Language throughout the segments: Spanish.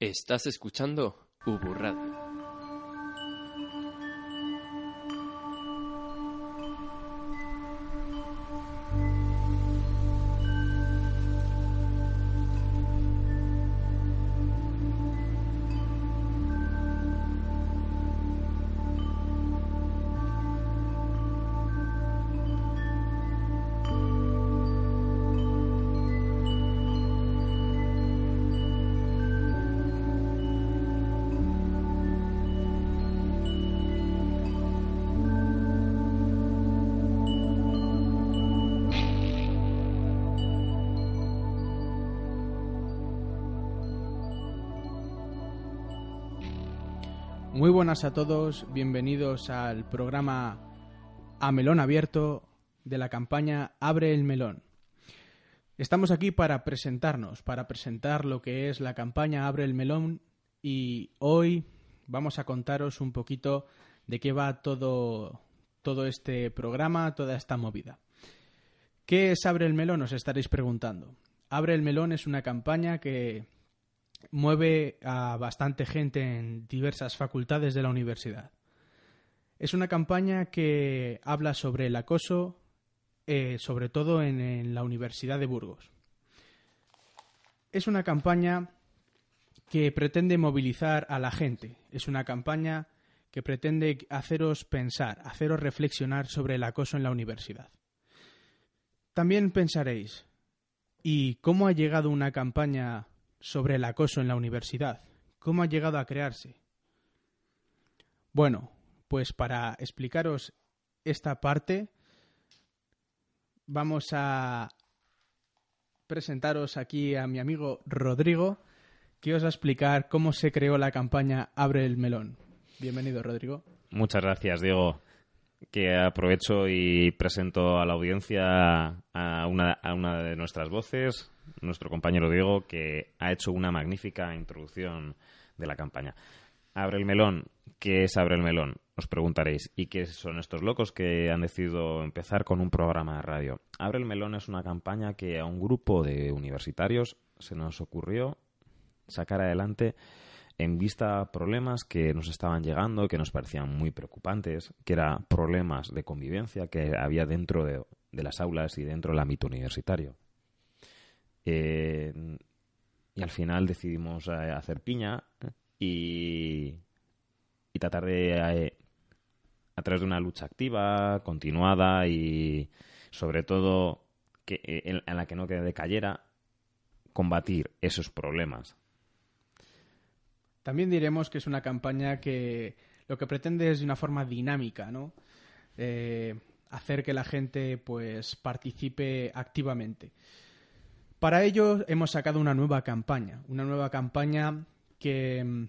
Estás escuchando Ubu Radio. Muy buenas a todos, bienvenidos al programa A Melón Abierto de la campaña Abre el Melón. Estamos aquí para presentarnos, para presentar lo que es la campaña Abre el Melón y hoy vamos a contaros un poquito de qué va todo, todo este programa, toda esta movida. ¿Qué es Abre el Melón? Os estaréis preguntando. Abre el Melón es una campaña que mueve a bastante gente en diversas facultades de la universidad. Es una campaña que habla sobre el acoso, eh, sobre todo en, en la Universidad de Burgos. Es una campaña que pretende movilizar a la gente. Es una campaña que pretende haceros pensar, haceros reflexionar sobre el acoso en la universidad. También pensaréis, ¿y cómo ha llegado una campaña sobre el acoso en la universidad. ¿Cómo ha llegado a crearse? Bueno, pues para explicaros esta parte, vamos a presentaros aquí a mi amigo Rodrigo, que os va a explicar cómo se creó la campaña Abre el Melón. Bienvenido, Rodrigo. Muchas gracias, Diego. Que aprovecho y presento a la audiencia a una, de nuestras voces, nuestro compañero Diego, que ha hecho una magnífica introducción de la campaña. Abre el melón. ¿Qué es Abre el melón? Os preguntaréis. ¿Y qué son estos locos que han decidido empezar con un programa de radio? Abre el melón es una campaña que a un grupo de universitarios se nos ocurrió sacar adelante en vista a problemas que nos estaban llegando, que nos parecían muy preocupantes, que eran problemas de convivencia que había dentro de, de las aulas y dentro del ámbito universitario. Eh, y al final decidimos eh, hacer piña y, y tratar de, eh, a través de una lucha activa, continuada y sobre todo que, en, la que no quede cayera, combatir esos problemas. También diremos que es una campaña que lo que pretende es de una forma dinámica, ¿no? Eh, hacer que la gente pues participe activamente. Para ello hemos sacado una nueva campaña, una nueva campaña que mm,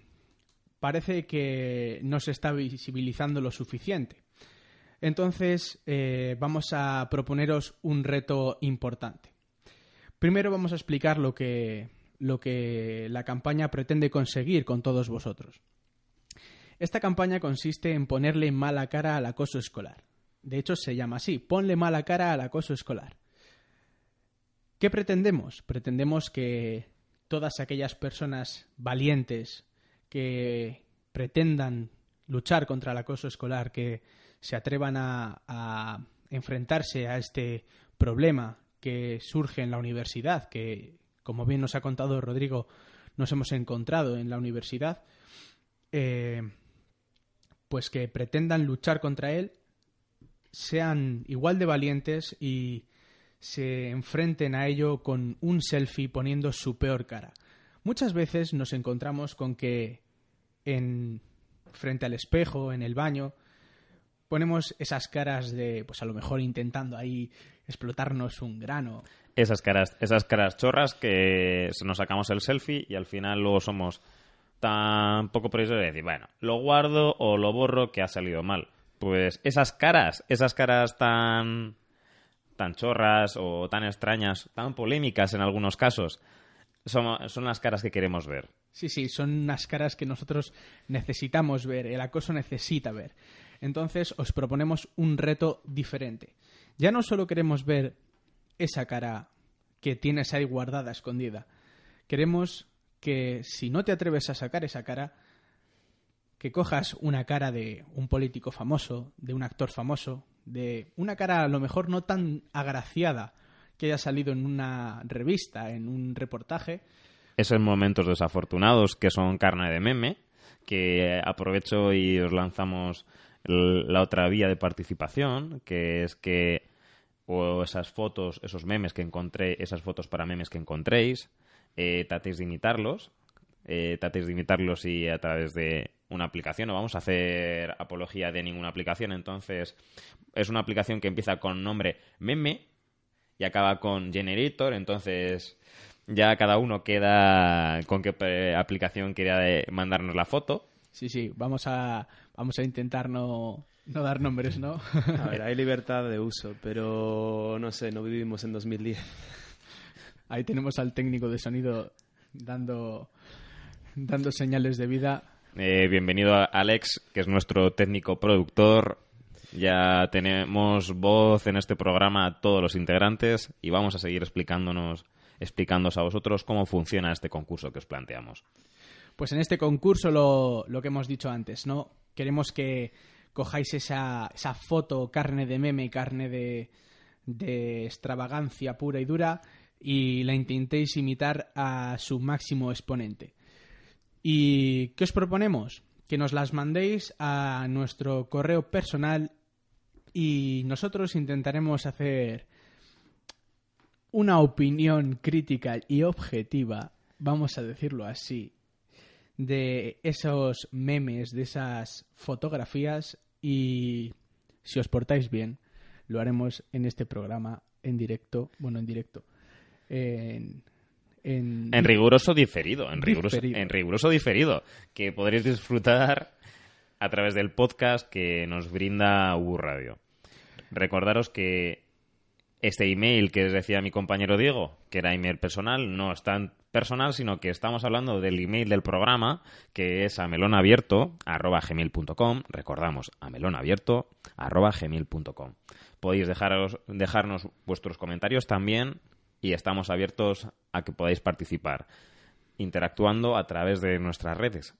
parece que no se está visibilizando lo suficiente. Entonces eh, vamos a proponeros un reto importante. Primero vamos a explicar lo que, lo que la campaña pretende conseguir con todos vosotros. Esta campaña consiste en ponerle mala cara al acoso escolar. De hecho, se llama así, ponle mala cara al acoso escolar. ¿Qué pretendemos? Pretendemos que todas aquellas personas valientes que pretendan luchar contra el acoso escolar, que se atrevan a, a, enfrentarse a este problema que surge en la universidad, que, como bien nos ha contado Rodrigo, nos hemos encontrado en la universidad, eh, pues que pretendan luchar contra él, sean igual de valientes y se enfrenten a ello con un selfie poniendo su peor cara. Muchas veces nos encontramos con que en frente al espejo, en el baño, ponemos esas caras de, pues a lo mejor intentando ahí explotarnos un grano. Esas caras, esas caras chorras que nos sacamos el selfie y al final luego somos tampoco podéis decir, bueno, lo guardo o lo borro que ha salido mal. Pues esas caras, esas caras tan tan chorras o tan extrañas, tan polémicas en algunos casos, son, son las caras que queremos ver. Sí, sí, son unas caras que nosotros necesitamos ver, el acoso necesita ver. Entonces os proponemos un reto diferente. Ya no solo queremos ver esa cara que tienes ahí guardada, escondida. Queremos que si no te atreves a sacar esa cara, que cojas una cara de un político famoso, de un actor famoso, de una cara a lo mejor no tan agraciada que haya salido en una revista, en un reportaje. Esos momentos desafortunados que son carne de meme, que aprovecho y os lanzamos la otra vía de participación, que es que o esas fotos, esos memes que encontré, esas fotos para memes que encontréis, eh, tratéis de imitarlos, eh, tratéis de imitarlos y a través de una aplicación, no vamos a hacer apología de ninguna aplicación, entonces es una aplicación que empieza con nombre meme y acaba con generator, entonces ya cada uno queda con qué eh, aplicación quiera mandarnos la foto. Sí, sí, vamos a, vamos a intentar no, no dar nombres, ¿no? A ver, hay libertad de uso, pero no sé, no vivimos en 2010. Ahí tenemos al técnico de sonido dando, dando señales de vida. Eh, bienvenido a Alex, que es nuestro técnico productor. Ya tenemos voz en este programa a todos los integrantes y vamos a seguir explicándonos, explicándoos a vosotros cómo funciona este concurso que os planteamos. Pues en este concurso lo, que hemos dicho antes, ¿no? Queremos que cojáis esa, foto carne de meme, carne de, de extravagancia pura y dura y la intentéis imitar a su máximo exponente. ¿Y qué os proponemos? Que nos las mandéis a nuestro correo personal y nosotros intentaremos hacer una opinión crítica y objetiva, vamos a decirlo así, de esos memes, de esas fotografías y si os portáis bien, lo haremos en este programa en directo, bueno, en directo, en, en, riguroso diferido, en riguroso, diferido. en riguroso diferido, que podréis disfrutar a través del podcast que nos brinda Ubu Radio. Recordaros que este email que les decía mi compañero Diego, que era email personal, no es tan personal, sino que estamos hablando del email del programa, que es a melonabierto.gmail.com. Recordamos, a melonabierto.gmail.com. Podéis dejaros, dejarnos vuestros comentarios también y estamos abiertos a que podáis participar, interactuando a través de nuestras redes.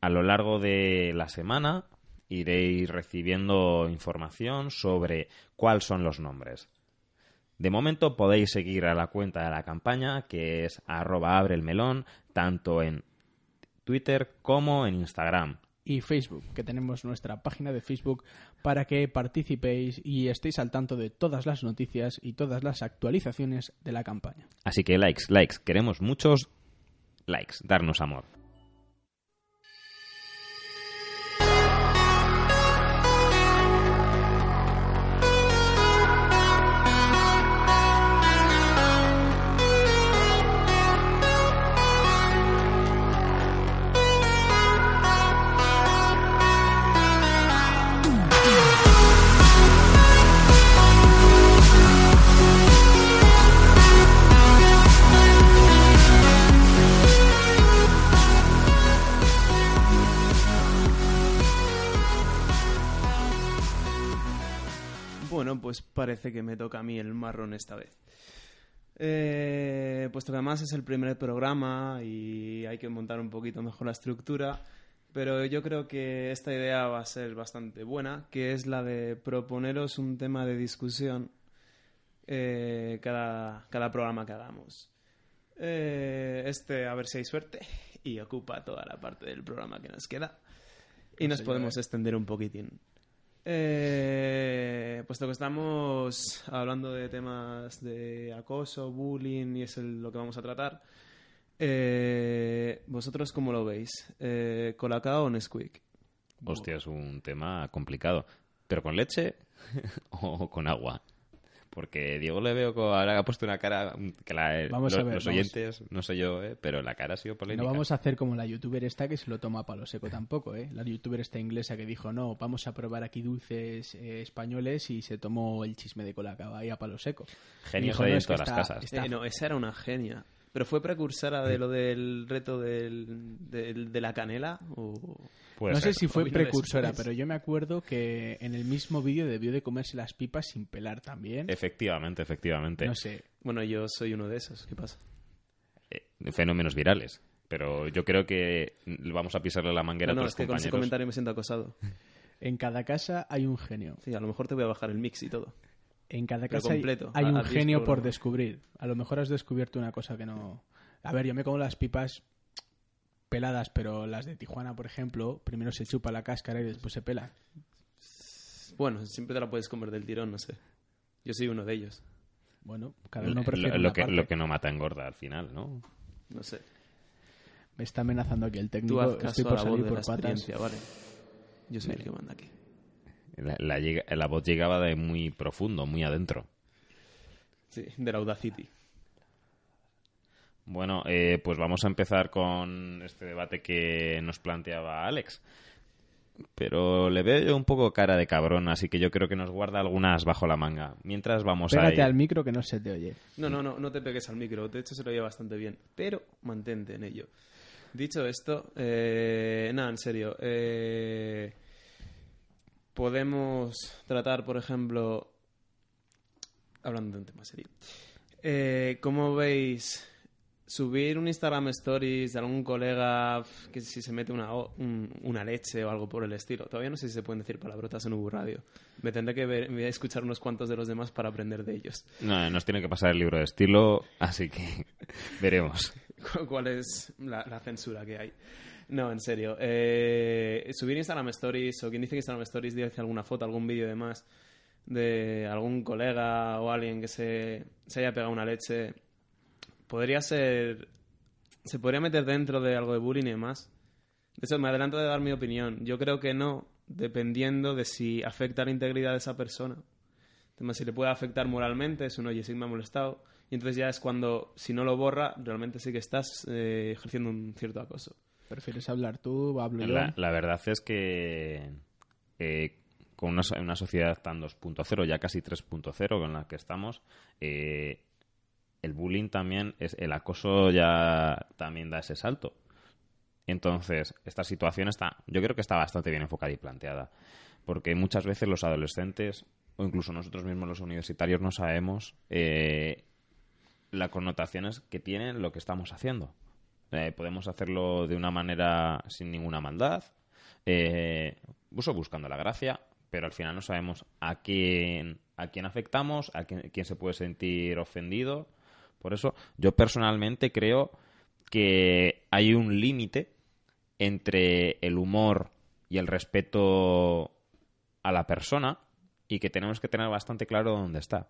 A lo largo de la semana iréis recibiendo información sobre cuáles son los nombres. De momento podéis seguir a la cuenta de la campaña, que es arroba abre el melón, tanto en Twitter como en Instagram. Y Facebook, que tenemos nuestra página de Facebook para que participéis y estéis al tanto de todas las noticias y todas las actualizaciones de la campaña. Así que likes, likes, queremos muchos likes, darnos amor. Parece que me toca a mí el marrón esta vez. Eh, puesto que además es el primer programa y hay que montar un poquito mejor la estructura, pero yo creo que esta idea va a ser bastante buena, que es la de proponeros un tema de discusión eh, cada, cada programa que hagamos. Eh, este, a ver si hay suerte, y ocupa toda la parte del programa que nos queda. Y nos podemos extender un poquitín. Eh, puesto que estamos hablando de temas de acoso, bullying y es lo que vamos a tratar, eh, ¿vosotros cómo lo veis? Eh, ¿Colacao o Nesquik? Hostia, es un tema complicado. ¿Pero con leche o con agua? Porque Diego le veo como ahora ha puesto una cara que la- Vamos los, a ver, los vamos. oyentes, no sé yo, ¿eh? pero la cara ha sido polémica. No vamos a hacer como la youtuber esta que se lo toma a palo seco tampoco, ¿eh? La youtuber esta inglesa que dijo, no, vamos a probar aquí dulces eh, españoles y se tomó el chisme de colacao ahí a palo seco. Dijo, hay no, en es que todas las está- casas. está- Eh, no, esa era una genia. ¿Pero fue precursora de lo del reto del, del- de la canela? O... Puede no sé si fue precursora, pero yo me acuerdo que en el mismo vídeo debió de comerse las pipas sin pelar también. Efectivamente, efectivamente. No sé. Bueno, yo soy uno de esos. ¿Qué pasa? Eh, fenómenos virales. Pero yo creo que vamos a pisarle la manguera No, no, a es que con ese compañeros. comentario me siento acosado. En cada casa hay un genio. Sí, a lo mejor te voy a bajar el mix y todo. En cada Pero casa hay- completo, hay, a- un a diez genio por programas. descubrir. A lo mejor has descubierto una cosa que no... A ver, yo me como las pipas peladas, pero las de Tijuana, por ejemplo, primero se chupa la cáscara y después se pela. Bueno, siempre te la puedes comer del tirón, no sé. Yo soy uno de ellos. Bueno, cada uno Lo, prefiere lo una que, parte. lo que no mata engorda al final, ¿no? No sé. Me está amenazando aquí el Tú técnico. Estoy a por la voz de la patas. experiencia, vale. Yo soy el que manda aquí. La, la llega- la voz llegaba de muy profundo, muy adentro. Sí, de la Audacity. Bueno, eh, pues vamos a empezar con este debate que nos planteaba Alex. Pero le veo yo un poco cara de cabrón, así que yo creo que nos guarda algunas bajo la manga. Mientras vamos a Pégate al micro que no se te oye. No, no, no, no te pegues al micro. De hecho, se lo lleva bastante bien. Pero mantente en ello. Dicho esto, eh, nada, en serio. eh, podemos tratar, por ejemplo, hablando de un tema serio. Eh, ¿Cómo veis subir un Instagram Stories de algún colega que si se mete una, un- una leche o algo por el estilo? Todavía no sé si se pueden decir palabrotas en Ubu Radio. Me tendré que ver, me voy a escuchar unos cuantos de los demás para aprender de ellos. No, nos tiene que pasar el libro de estilo, así que veremos. cu- cuál es la, la censura que hay. No, en serio. Eh, subir Instagram Stories o quien dice que Instagram Stories dice alguna foto, algún vídeo de más de algún colega o alguien que se, se haya pegado una leche, podría ser... Se podría meter dentro de algo de bullying y demás. De hecho, me adelanto de dar mi opinión. Yo creo que no, dependiendo de si afecta la integridad de esa persona. Tema, si le puede afectar moralmente, es un oye, sí me ha molestado. Y entonces ya es cuando, si no lo borra, realmente sí que estás eh, ejerciendo un cierto acoso. ¿Prefieres hablar tú o hablo yo? La, la verdad es que eh, con una, so- una sociedad tan 2.0, ya casi 3.0 con la que estamos, eh, el bullying también, es el acoso ya también da ese salto. Entonces, esta situación está, yo creo que está bastante bien enfocada y planteada, porque muchas veces los adolescentes o incluso nosotros mismos los universitarios no sabemos eh, las connotaciones que tiene lo que estamos haciendo. Eh, podemos hacerlo de una manera sin ninguna maldad, eh, buscando la gracia, pero al final no sabemos a quién, a quién afectamos, a quién, quién se puede sentir ofendido. Por eso, yo personalmente creo que hay un límite entre el humor y el respeto a la persona y que tenemos que tener bastante claro dónde está.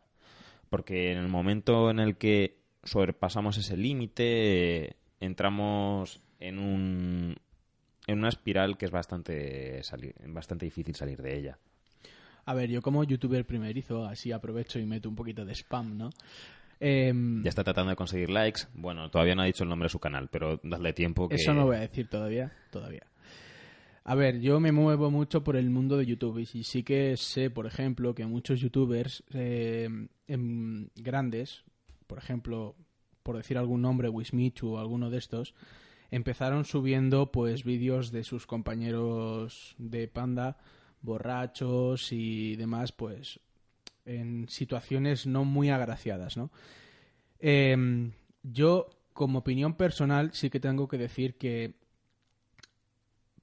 Porque en el momento en el que sobrepasamos ese límite, entramos en un en una espiral que es bastante bastante difícil salir de ella. A ver, yo como youtuber primerizo, así aprovecho y meto un poquito de spam, ¿no? Em, Ya está tratando de conseguir likes. Bueno, todavía no ha dicho el nombre de su canal, pero dadle tiempo que Eso no voy a decir todavía, todavía. A ver, yo me muevo mucho por el mundo de YouTube y sí que sé, por ejemplo, que muchos youtubers eh, em, grandes, por ejemplo, por decir algún nombre, Wismichu o alguno de estos, empezaron subiendo pues vídeos de sus compañeros de Panda borrachos y demás, pues en situaciones no muy agraciadas, ¿no? Em, yo, como opinión personal, sí que tengo que decir que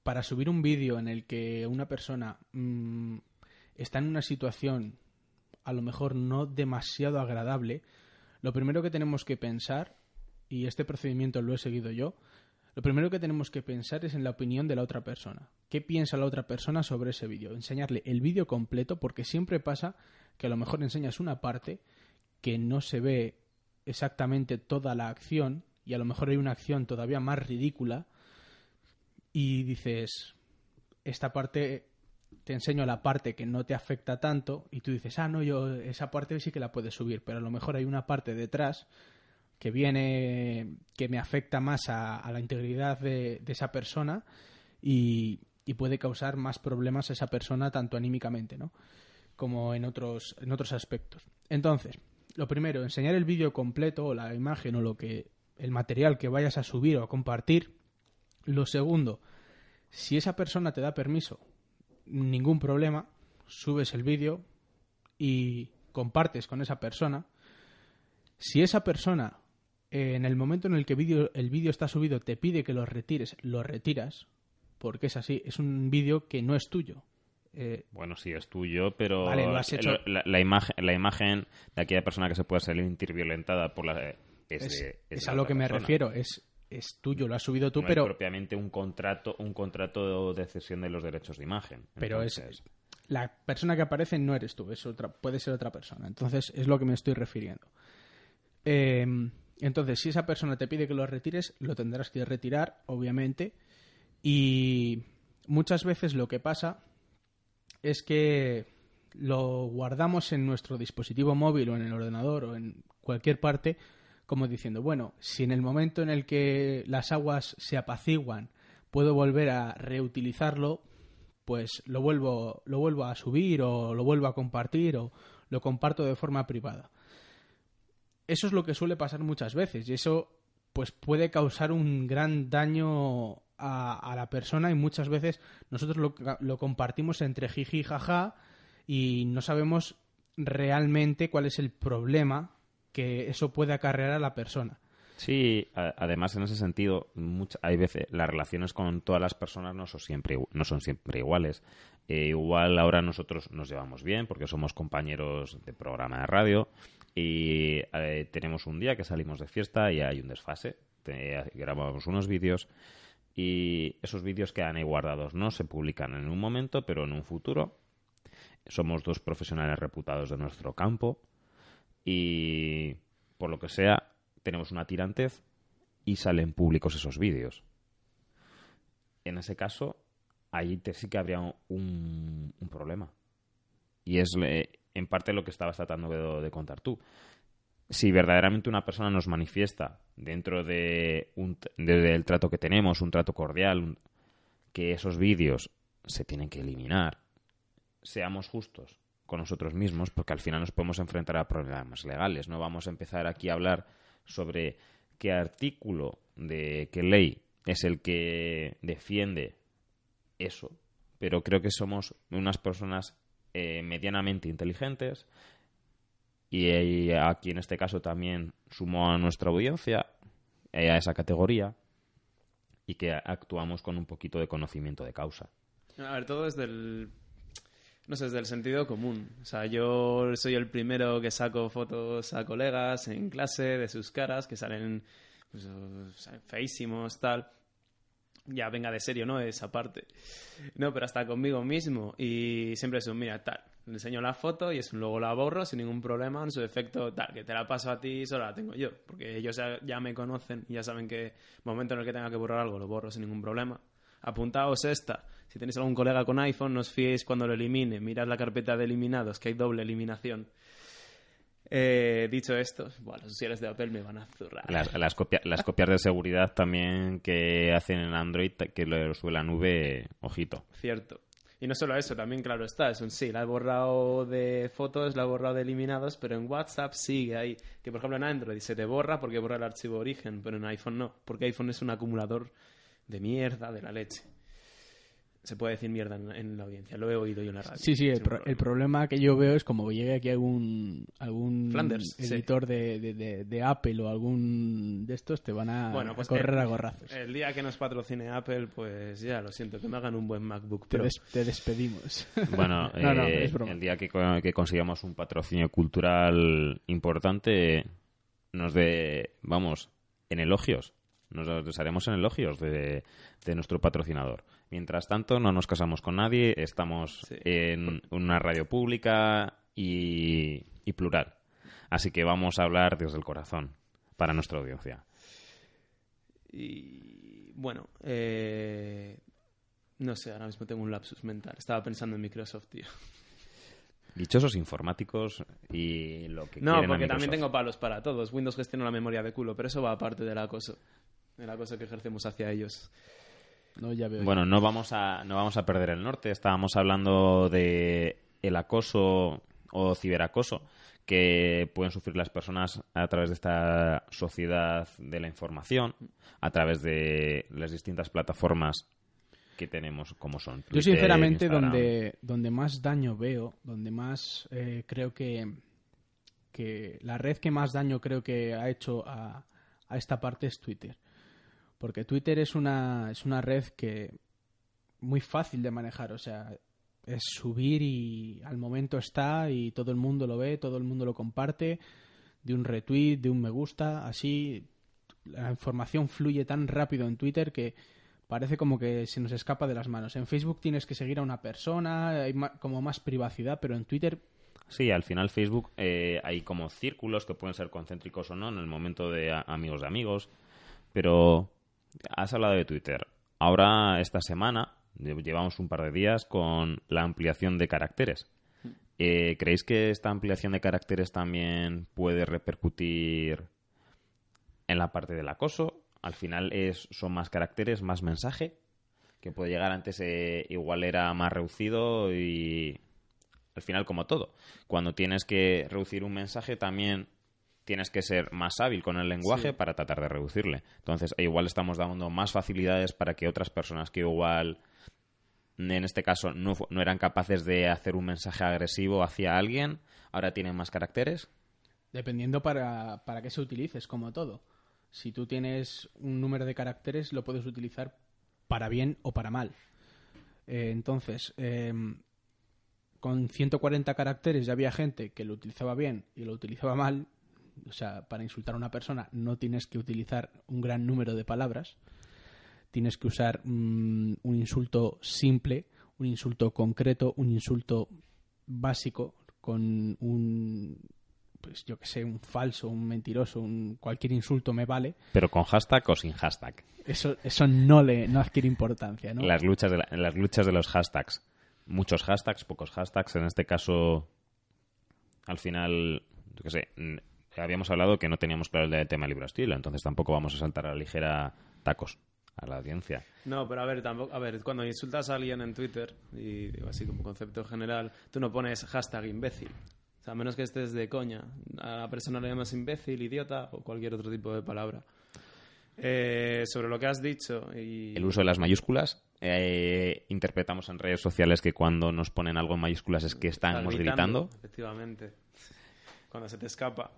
para subir un vídeo en el que una persona mm, está en una situación a lo mejor no demasiado agradable, lo primero que tenemos que pensar, y este procedimiento lo he seguido yo, lo primero que tenemos que pensar es en la opinión de la otra persona. ¿Qué piensa la otra persona sobre ese vídeo? Enseñarle el vídeo completo porque siempre pasa que a lo mejor enseñas una parte que no se ve exactamente toda la acción y a lo mejor hay una acción todavía más ridícula y dices, esta parte te enseño la parte que no te afecta tanto y tú dices, ah, no, yo esa parte sí que la puedes subir, pero a lo mejor hay una parte detrás que viene, que me afecta más a, la integridad de, esa persona y, y, puede causar más problemas a esa persona tanto anímicamente, ¿no? Como en otros, en otros aspectos. Entonces, lo primero, enseñar el vídeo completo o la imagen o lo que el material que vayas a subir o a compartir. Lo segundo, si esa persona te da permiso, ningún problema, subes el vídeo y compartes con esa persona. Si esa persona en el momento en el que el vídeo está subido te pide que lo retires, lo retiras, porque es así, es un vídeo que no es tuyo. Eh, bueno, sí, es tuyo, pero la, imagen, la imagen de aquella persona que se puede salir violentada por la... Es, es, a lo que me refiero, es, es tuyo, lo has subido tú, no pero... Es propiamente un contrato, un contrato de cesión de los derechos de imagen. Pero es la persona que aparece no eres tú, es otra, puede ser otra persona. Entonces es lo que me estoy refiriendo. Eh, entonces, si esa persona te pide que lo retires, lo tendrás que retirar, obviamente. Y muchas veces lo que pasa es que lo guardamos en nuestro dispositivo móvil o en el ordenador o en cualquier parte como diciendo, bueno, si en el momento en el que las aguas se apaciguan puedo volver a reutilizarlo, pues lo vuelvo, lo vuelvo a subir o lo vuelvo a compartir o lo comparto de forma privada eso es lo que suele pasar muchas veces y eso pues puede causar un gran daño a, la persona y muchas veces nosotros lo, lo, compartimos entre jiji y jaja y no sabemos realmente cuál es el problema que eso puede acarrear a la persona. Sí, además en ese sentido, hay veces las relaciones con todas las personas no son siempre, no son siempre iguales. Eh, igual ahora nosotros nos llevamos bien porque somos compañeros de programa de radio y eh, tenemos un día que salimos de fiesta y hay un desfase. grabamos unos vídeos y esos vídeos quedan ahí guardados. No se publican en un momento, pero en un futuro. Somos dos profesionales reputados de nuestro campo y por lo que sea tenemos una tirantez y salen públicos esos vídeos. En ese caso, ahí sí que habría un, problema. Y es en parte lo que estabas tratando de, contar tú. Si verdaderamente una persona nos manifiesta dentro de un, del trato que tenemos, un trato cordial, que esos vídeos se tienen que eliminar, seamos justos con nosotros mismos, porque al final nos podemos enfrentar a problemas legales. No vamos a empezar aquí a hablar sobre qué artículo de qué ley es el que defiende eso, pero creo que somos unas personas eh, medianamente inteligentes y, aquí en este caso también sumo a nuestra audiencia eh, a esa categoría y que actuamos con un poquito de conocimiento de causa. A ver, todo es del no sé, es del sentido común. O sea, yo soy el primero que saco fotos a colegas en clase de sus caras que salen, pues, feísimos, tal. Ya venga de serio, ¿no? Esa parte. No, pero hasta conmigo mismo. Y siempre es un, mira, tal. Le enseño la foto y es luego la borro sin ningún problema. En su efecto, tal, que te la paso a ti, solo la tengo yo. Porque ellos ya me conocen y ya saben que momento en el que tenga que borrar algo, lo borro sin ningún problema. Apuntaos esta si tenéis algún colega con iPhone, no os fiéis cuando lo elimine. Mirad la carpeta de eliminados, que hay doble eliminación. Eh, dicho esto, bueno, los usuarios de Apple me van a zurrar. Las, las, las copias de seguridad también que hacen en Android, que lo sube la nube, ojito. Cierto. Y no solo eso, también claro está, es un sí, la he borrado de fotos, la he borrado de eliminados, pero en WhatsApp sigue ahí. Que por ejemplo en Android se te borra porque borra el archivo origen, pero en iPhone no, porque iPhone es un acumulador de mierda de la leche se puede decir mierda en, la audiencia. Lo he oído yo en la radio. Sí, sí, el, problema. que yo veo es como llegue aquí algún, algún editor de, de, Apple o algún de estos, te van a, bueno, pues correr a gorrazos. El día que nos patrocine Apple, pues ya, lo siento, que me hagan un buen MacBook Pro. Te, despedimos. Bueno, eh, el día que, que consigamos un patrocinio cultural importante, nos de, vamos, en elogios. Nos haremos en elogios de, de nuestro patrocinador. Mientras tanto, no nos casamos con nadie, estamos en una radio pública y, plural. Así que vamos a hablar desde el corazón para nuestra audiencia. Y bueno, eh, No sé, ahora mismo tengo un lapsus mental. Estaba pensando en Microsoft, tío. Dichosos informáticos y lo que No, quieren a porque también tengo palos para todos. Windows gestiona la memoria de culo, pero eso va aparte del acoso. El acoso que ejercemos hacia ellos. No, ya veo. Bueno, no vamos a no vamos a perder el norte. Estábamos hablando de el acoso o ciberacoso que pueden sufrir las personas a través de esta sociedad de la información, a través de las distintas plataformas que tenemos, como son. Yo sinceramente Instagram. donde, donde más daño veo, donde más eh, creo que, que la red que más daño creo que ha hecho a, a esta parte es Twitter. Porque Twitter es una, es una red que muy fácil de manejar, o sea, es subir y al momento está y todo el mundo lo ve, todo el mundo lo comparte, de un retweet, de un me gusta, así la información fluye tan rápido en Twitter que parece como que se nos escapa de las manos. En Facebook tienes que seguir a una persona, hay como más privacidad, pero en Twitter Sí, al final Facebook eh, hay como círculos que pueden ser concéntricos o no en el momento de amigos de amigos. Pero has hablado de Twitter. Ahora, esta semana, lle- llevamos un par de días con la ampliación de caracteres. Eh, ¿Creéis que esta ampliación de caracteres también puede repercutir en la parte del acoso? Al final es, son más caracteres, más mensaje, que puede llegar antes, eh, igual era más reducido y al final como todo. Cuando tienes que reducir un mensaje también tienes que ser más hábil con el lenguaje Sí. para tratar de reducirle. Entonces, e igual estamos dando más facilidades para que otras personas que igual en este caso no, no eran capaces de hacer un mensaje agresivo hacia alguien, ahora tienen más caracteres. Dependiendo para, para qué se utilice, es como todo. Si tú tienes un número de caracteres, lo puedes utilizar para bien o para mal. Eh, entonces, em, con 140 caracteres ya había gente que lo utilizaba bien y lo utilizaba mal. O sea, para insultar a una persona no tienes que utilizar un gran número de palabras. Tienes que usar mm, un insulto simple, un insulto concreto, un insulto básico con un pues yo que sé, un falso, un mentiroso, un cualquier insulto me vale. Pero con hashtag o sin hashtag. Eso eso no le no adquiere importancia, ¿no? Las, luchas de la- las luchas de los hashtags. Muchos hashtags, pocos hashtags. En este caso, al final, yo qué sé, habíamos hablado que no teníamos claro el tema de libre estilo, entonces tampoco vamos a saltar a la ligera tacos a la audiencia. No, pero a ver, tampoco, a ver, cuando insultas a alguien en Twitter, y digo así como concepto general, tú no pones hashtag imbécil. O sea, a menos que estés de coña. A la persona le llamas imbécil, idiota o cualquier otro tipo de palabra. Eh, sobre lo que has dicho y... El uso de las mayúsculas. eh, interpretamos en redes sociales que cuando nos ponen algo en mayúsculas es que estamos gritando. Efectivamente. Cuando se te escapa.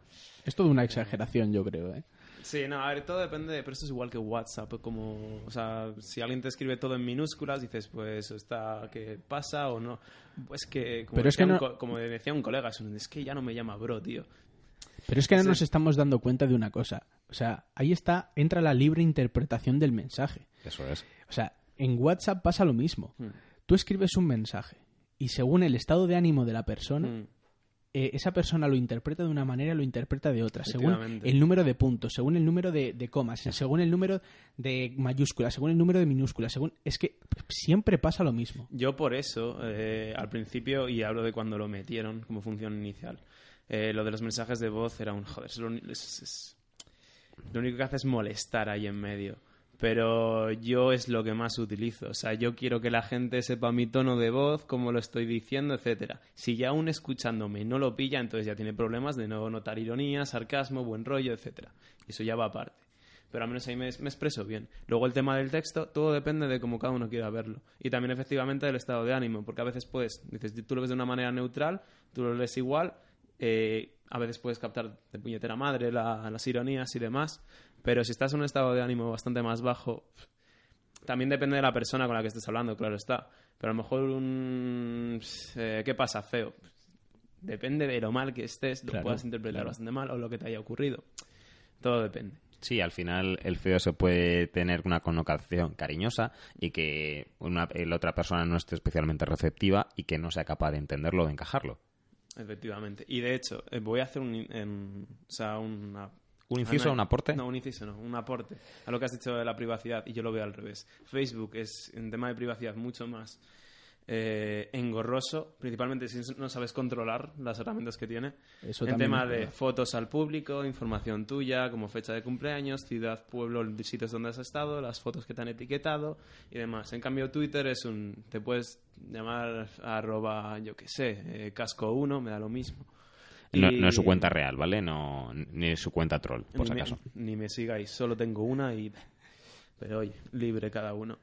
Es toda una exageración, yo creo, ¿eh? Sí, no, a ver, todo depende, pero esto es igual que WhatsApp, como, o sea, si alguien te escribe todo en minúsculas, dices, pues, está, ¿qué pasa o no? Pues que, como, Pero es decía, que un no- co- como decía un colega, es, un- es que ya no me llama bro, tío. Pero es que no Sí. nos estamos dando cuenta de una cosa. O sea, ahí está, entra la libre interpretación del mensaje. Eso es. O sea, en WhatsApp pasa lo mismo. Hmm. Tú escribes un mensaje y según el estado de ánimo de la persona, Mm. Eh, esa persona lo interpreta de una manera, lo interpreta de otra, según el número de puntos, según el número de, de comas, según el número de mayúsculas, según el número de minúsculas, según es que siempre pasa lo mismo. Yo por eso, eh, al principio, y hablo de cuando lo metieron como función inicial, eh, lo de los mensajes de voz era un joder, es lo, uni- es- es- lo único que hace es molestar ahí en medio. Pero yo es lo que más utilizo. O sea, yo quiero que la gente sepa mi tono de voz, cómo lo estoy diciendo, etcétera. Si ya aún escuchándome no lo pilla, entonces ya tiene problemas de no notar ironía, sarcasmo, buen rollo, etcétera. Eso ya va aparte. Pero al menos ahí me, expreso bien. Luego el tema del texto, todo depende de cómo cada uno quiera verlo. Y también efectivamente del estado de ánimo, porque a veces puedes, dices, tú lo ves de una manera neutral, tú lo lees igual, eh, a veces puedes captar de puñetera madre la- las ironías y demás, pero si estás en un estado de ánimo bastante más bajo, también depende de la persona con la que estés hablando, claro está. Pero a lo mejor un... eh, ¿Qué pasa, feo? Depende de lo mal que estés, lo Claro, puedas interpretar claro. bastante mal o lo que te haya ocurrido. Todo depende. Sí, al final el feo se puede tener una connotación cariñosa y que una, la otra persona no esté especialmente receptiva y que no sea capaz de entenderlo o de encajarlo. Efectivamente. Y de hecho, eh, voy a hacer un, en- o sea, una ¿Un inciso, Ah, no, un aporte? No, un inciso no, un aporte a lo que has dicho de la privacidad y yo lo veo al revés. Facebook es en tema de privacidad mucho más eh, engorroso, principalmente si no sabes controlar las herramientas que tiene. Eso en tema de fotos al público, información tuya, como fecha de cumpleaños, ciudad, pueblo, sitios donde has estado, las fotos que te han etiquetado y demás. En cambio, Twitter es un... Te puedes llamar arroba, yo qué sé, eh, casco1, me da lo mismo. No, Y- no es su cuenta real, ¿vale? No, ni es su cuenta troll, por si me- acaso. ni me sigáis, solo tengo una y... Pero oye, libre cada uno.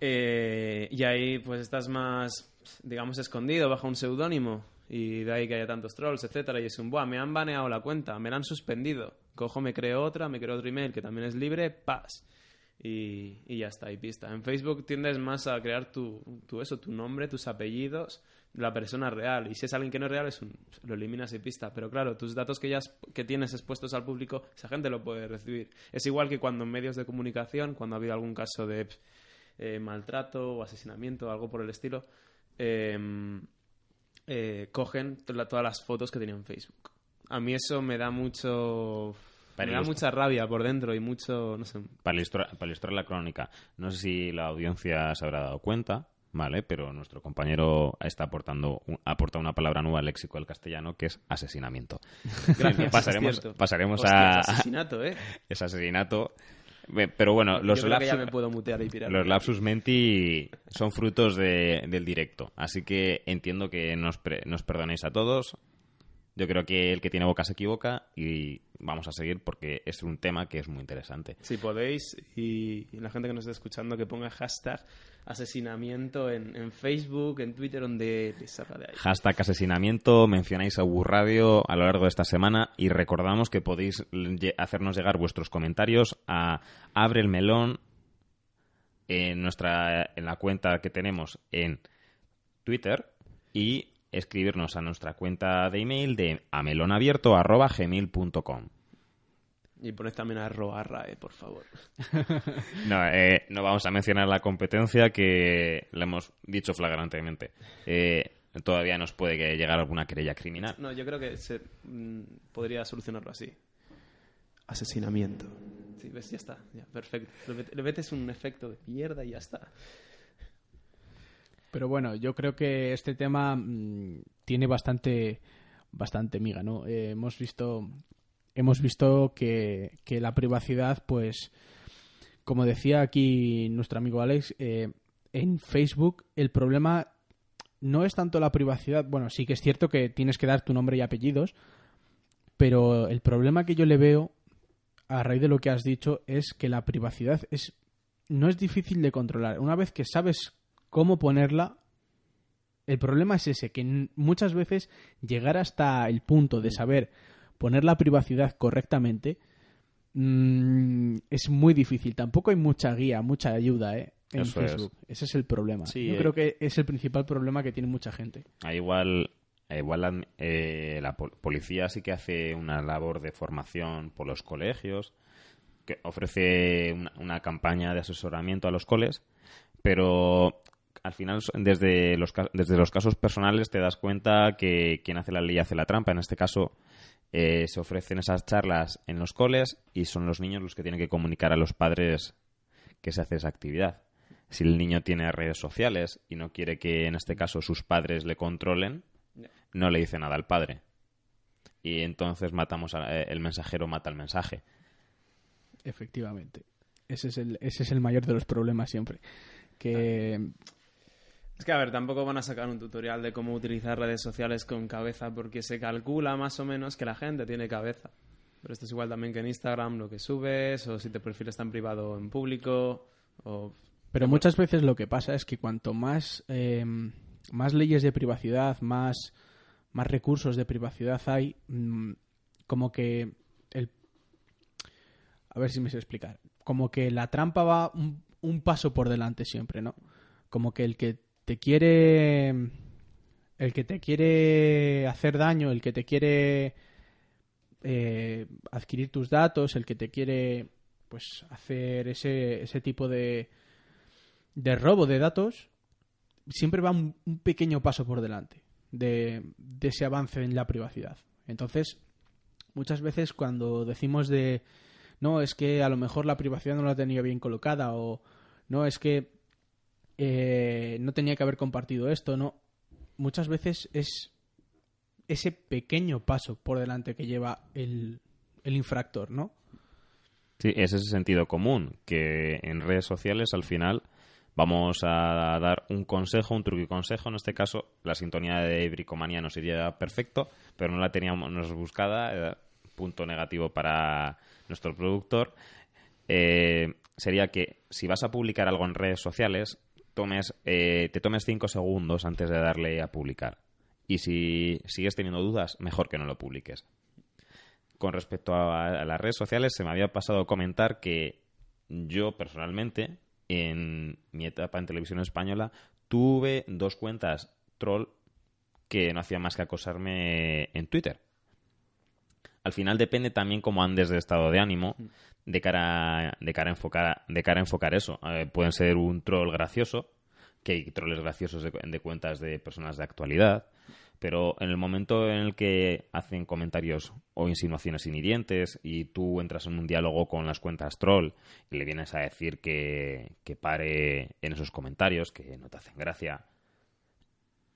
Eh, y ahí pues estás más, digamos, escondido bajo un seudónimo. Y de ahí que haya tantos trolls, etcétera. Y es un, buah, me han baneado la cuenta, me la han suspendido. Cojo, me creo otra, me creo otro email que también es libre, paz. Y, y ya está, y pista. En Facebook tiendes más a crear tu, tu eso, tu nombre, tus apellidos, la persona real. Y si es alguien que no es real, es un, lo eliminas y pista. Pero claro, tus datos que ya has- que tienes expuestos al público, esa gente lo puede recibir. Es igual que cuando en medios de comunicación, cuando ha habido algún caso de eh, maltrato o asesinamiento o algo por el estilo, eh, eh, cogen la- todas las fotos que tenía en Facebook. A mí eso me da mucho... Me da mucha rabia por dentro y mucho, no sé, Para ilustrar, para ilustrar la crónica, no sé si la audiencia se habrá dado cuenta, ¿vale? Pero nuestro compañero está aportando un- aporta una palabra nueva al léxico del castellano que es asesinamiento. Gracias, pasaremos es pasaremos Hostia, a, es asesinato, ¿eh? ese asesinato. Pero bueno, los lapsus- me puedo mutear y pirar. Los lapsus menti son frutos de- del directo, así que entiendo que nos, pre- nos perdonéis a todos. Yo creo que el que tiene boca se equivoca y vamos a seguir porque es un tema que es muy interesante. Si podéis, y, y la gente que nos esté escuchando, que ponga hashtag asesinamiento en, Facebook, en Twitter, donde de ahí. Hashtag asesinamiento, mencionáis a Radio a lo largo de esta semana y recordamos que podéis hacernos llegar vuestros comentarios a Abre el Melón en, nuestra, en la cuenta que tenemos en Twitter y escribirnos a nuestra cuenta de email de amelonabierto.gmail.com Y poned también a arroba rae, por favor. No, eh, no vamos a mencionar la competencia que le hemos dicho flagrantemente. Eh, todavía nos puede llegar alguna querella criminal. No, yo creo que se mm, podría solucionarlo así. Asesinamiento. Sí, ves, ya está. Ya, perfecto. Le metes un efecto de mierda y ya está. Pero bueno, yo creo que este tema mm, tiene bastante, bastante miga, ¿no? Eh, hemos visto, hemos visto que, que la privacidad, pues, como decía aquí nuestro amigo Alex, eh, en Facebook el problema no es tanto la privacidad, bueno, sí que es cierto que tienes que dar tu nombre y apellidos, pero el problema que yo le veo a raíz de lo que has dicho es que la privacidad es no es difícil de controlar. Una vez que sabes cómo ponerla, el problema es ese, que muchas veces llegar hasta el punto de saber poner la privacidad correctamente mm, es muy difícil. Tampoco hay mucha guía, mucha ayuda ¿eh? en Eso es. Facebook. Ese es el problema. Sí, Yo eh. creo que es el principal problema que tiene mucha gente. Ah, igual igual la, eh, la pol- policía sí que hace una labor de formación por los colegios, que ofrece una, una campaña de asesoramiento a los coles, pero al final desde los, desde los casos personales te das cuenta que quien hace la ley hace la trampa. En este caso eh, se ofrecen esas charlas en los coles y son los niños los que tienen que comunicar a los padres que se hace esa actividad. Si el niño tiene redes sociales y no quiere que en este caso sus padres le controlen, no le dice nada al padre. Y entonces matamos a- eh, el mensajero mata el mensaje. Efectivamente. Ese es el, ese es el mayor de los problemas siempre. Que Es que, a ver, tampoco van a sacar un tutorial de cómo utilizar redes sociales con cabeza, porque se calcula más o menos que la gente tiene cabeza. Pero esto es igual también que en Instagram, lo que subes, o si te perfiles tan privado o en público, o... Pero muchas veces lo que pasa es que cuanto más, eh, más leyes de privacidad, más, más recursos de privacidad hay, mm, como que el... A ver si me sé explicar. Como que la trampa va un, un paso por delante siempre, ¿no? Como que el que te quiere... El que te quiere hacer daño, el que te quiere eh, adquirir tus datos, el que te quiere pues hacer ese, ese tipo de, de robo de datos, siempre va un, pequeño paso por delante de, de ese avance en la privacidad. Entonces, muchas veces cuando decimos de no, es que a lo mejor la privacidad no la tenía bien colocada o no, es que eh, no tenía que haber compartido esto, no. Muchas veces es ese pequeño paso por delante que lleva el, infractor, ¿no? Sí, es ese sentido común que en redes sociales al final vamos a dar un consejo, un truco y consejo. En este caso, la sintonía de Bricomanía nos iría perfecto, pero no la teníamos buscada. punto negativo para nuestro productor. Eh, sería que si vas a publicar algo en redes sociales, tomes, eh, te tomes cinco segundos antes de darle a publicar. Y si sigues teniendo dudas, mejor que no lo publiques. Con respecto a, las redes sociales, se me había pasado a comentar que yo personalmente en mi etapa en televisión española, tuve dos cuentas troll que no hacían más que acosarme en Twitter. Al final depende también cómo andes de estado de ánimo de cara, de cara, a, enfocar, de cara a enfocar eso. Eh, pueden ser un troll gracioso, que hay trolls graciosos de cuentas de personas de actualidad, pero en el momento en el que hacen comentarios o insinuaciones inhirientes y tú entras en un diálogo con las cuentas troll y le vienes a decir que, pare en esos comentarios, que no te hacen gracia,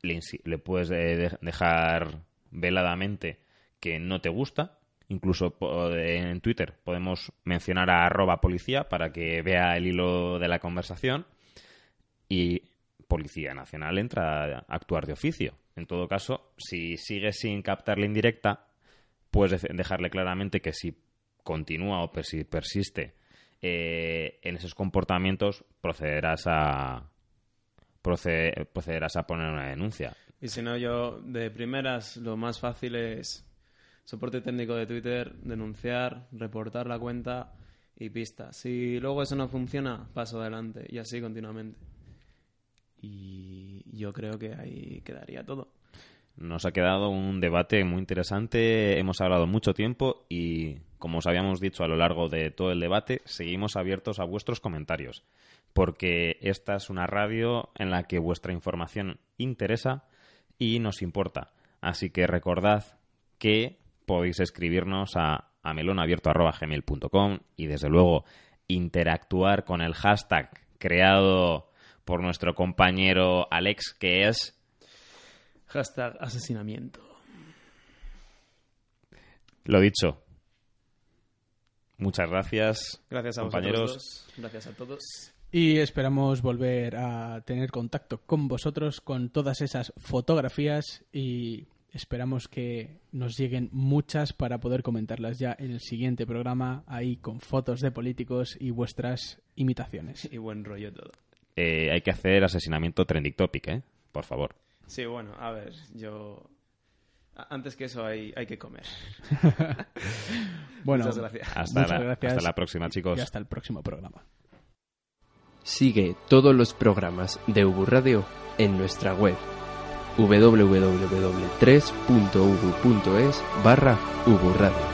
le, puedes dejar veladamente que no te gusta. Incluso en Twitter podemos mencionar a arroba policía para que vea el hilo de la conversación y Policía Nacional entra a actuar de oficio en todo caso, si sigue sin captar la indirecta, puedes dejarle claramente que si continúa o si persiste eh, en esos comportamientos, procederás a procederás a poner una denuncia. Y si no, yo de primeras lo más fácil es soporte técnico de Twitter, denunciar, reportar la cuenta y pista. Si luego eso no funciona, paso adelante y así continuamente. Y yo creo que ahí quedaría todo. Nos ha quedado un debate muy interesante, hemos hablado mucho tiempo y, como os habíamos dicho a lo largo de todo el debate, seguimos abiertos a vuestros comentarios, porque esta es una radio en la que vuestra información interesa y nos importa. Así que recordad que podéis escribirnos a, a melonabierto.gmail.com y, desde luego, interactuar con el hashtag creado por nuestro compañero Alex, que es... Hashtag asesinamiento. Lo dicho. Muchas gracias. Gracias a compañeros. Gracias a todos. Y esperamos volver a tener contacto con vosotros con todas esas fotografías y esperamos que nos lleguen muchas para poder comentarlas ya en el siguiente programa, ahí con fotos de políticos y vuestras imitaciones. Y buen rollo todo. Eh, hay que hacer asesinamiento trending topic, ¿eh? Por favor. Sí, bueno, a ver, yo... Antes que eso hay, hay que comer. bueno, muchas gracias. Hasta, Muchas la, gracias. hasta la próxima, chicos. y hasta el próximo programa. Sigue todos los programas de Ubu Radio en nuestra web www.3.ubu.es barra Ubu Radio.